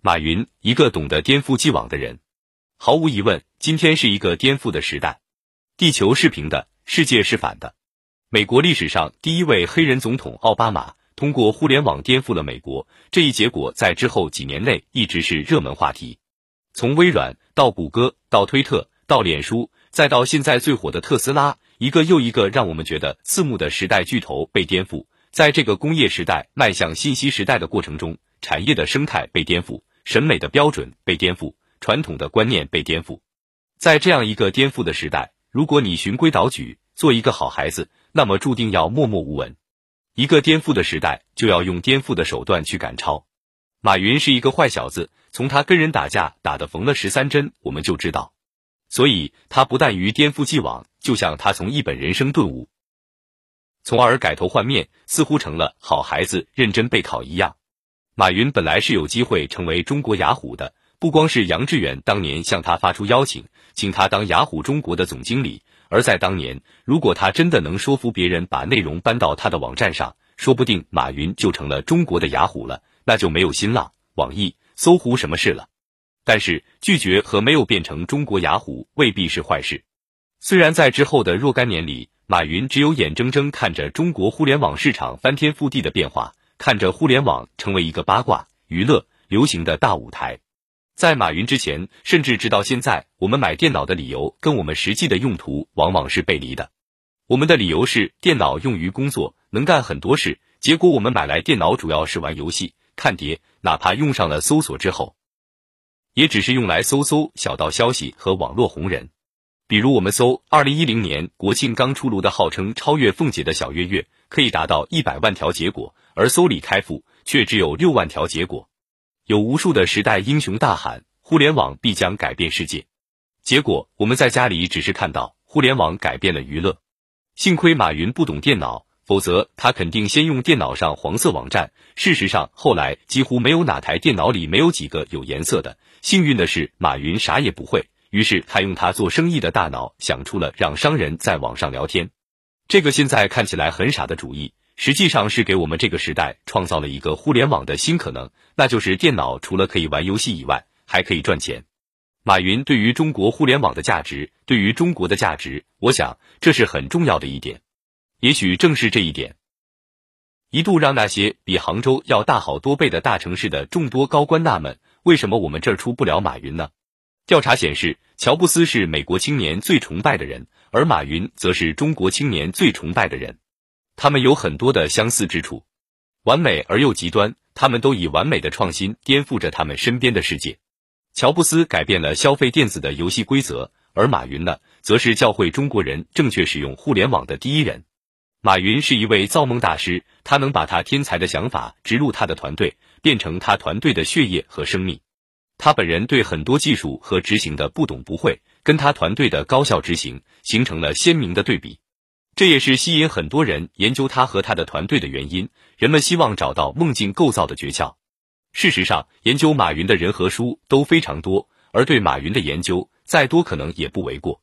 马云，一个懂得颠覆既往的人。毫无疑问，今天是一个颠覆的时代。地球是平的，世界是反的。美国历史上第一位黑人总统奥巴马通过互联网颠覆了美国，这一结果在之后几年内一直是热门话题。从微软到谷歌，到推特，到脸书，再到现在最火的特斯拉，一个又一个让我们觉得刺目的时代巨头被颠覆。在这个工业时代迈向信息时代的过程中，产业的生态被颠覆，审美的标准被颠覆，传统的观念被颠覆。在这样一个颠覆的时代，如果你循规蹈矩，做一个好孩子，那么注定要默默无闻。一个颠覆的时代，就要用颠覆的手段去赶超。马云是一个坏小子，从他跟人打架打得缝了十三针，我们就知道。所以，他不但于颠覆既往，就像他从一本人生顿悟。从而改头换面，似乎成了好孩子认真备考一样。马云本来是有机会成为中国雅虎的，不光是杨致远当年向他发出邀请，请他当雅虎中国的总经理，而在当年，如果他真的能说服别人把内容搬到他的网站上，说不定马云就成了中国的雅虎了，那就没有新浪、网易、搜狐什么事了。但是拒绝和没有变成中国雅虎未必是坏事。虽然在之后的若干年里，马云只有眼睁睁看着中国互联网市场翻天覆地的变化，看着互联网成为一个八卦、娱乐、流行的大舞台。在马云之前，甚至直到现在，我们买电脑的理由跟我们实际的用途往往是背离的。我们的理由是电脑用于工作，能干很多事，结果我们买来电脑主要是玩游戏、看碟，哪怕用上了搜索之后，也只是用来搜搜小道消息和网络红人。比如我们搜二零一零年国庆刚出炉的号称超越凤姐的小岳岳，可以达到一百万条结果，而搜李开复却只有六万条结果。有无数的时代英雄大喊互联网必将改变世界，结果我们在家里只是看到互联网改变了娱乐。幸亏马云不懂电脑，否则他肯定先用电脑上黄色网站。事实上，后来几乎没有哪台电脑里没有几个有颜色的。幸运的是，马云啥也不会。于是他用他做生意的大脑想出了让商人在网上聊天，这个现在看起来很傻的主意，实际上是给我们这个时代创造了一个互联网的新可能，那就是电脑除了可以玩游戏以外，还可以赚钱。马云对于中国互联网的价值，对于中国的价值，我想这是很重要的一点。也许正是这一点，一度让那些比杭州要大好多倍的大城市的众多高官纳闷：为什么我们这儿出不了马云呢？调查显示，乔布斯是美国青年最崇拜的人，而马云则是中国青年最崇拜的人。他们有很多的相似之处，完美而又极端。他们都以完美的创新颠覆着他们身边的世界。乔布斯改变了消费电子的游戏规则，而马云呢，则是教会中国人正确使用互联网的第一人。马云是一位造梦大师，他能把他天才的想法植入他的团队，变成他团队的血液和生命。他本人对很多技术和执行的不懂不会，跟他团队的高效执行形成了鲜明的对比，这也是吸引很多人研究他和他的团队的原因。人们希望找到梦境构造的诀窍。事实上，研究马云的人和书都非常多，而对马云的研究再多可能也不为过，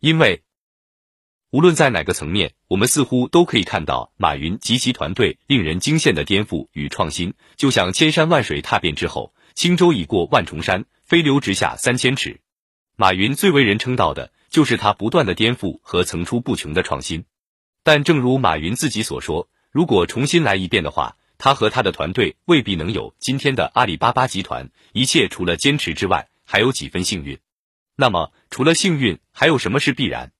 因为无论在哪个层面，我们似乎都可以看到马云及其团队令人惊羡的颠覆与创新，就像千山万水踏遍之后。轻舟已过万重山，飞流直下三千尺。马云最为人称道的就是他不断的颠覆和层出不穷的创新。但正如马云自己所说，如果重新来一遍的话，他和他的团队未必能有今天的阿里巴巴集团。一切除了坚持之外，还有几分幸运。那么，除了幸运，还有什么是必然？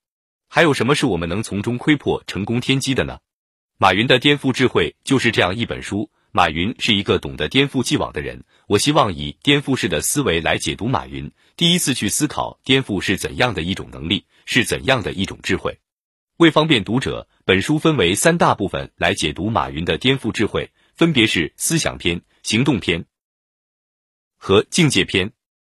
还有什么是我们能从中窥破成功天机的呢？马云的颠覆智慧就是这样一本书。马云是一个懂得颠覆既往的人。我希望以颠覆式的思维来解读马云，第一次去思考颠覆是怎样的一种能力，是怎样的一种智慧。为方便读者，本书分为三大部分来解读马云的颠覆智慧，分别是思想篇、行动篇和境界篇。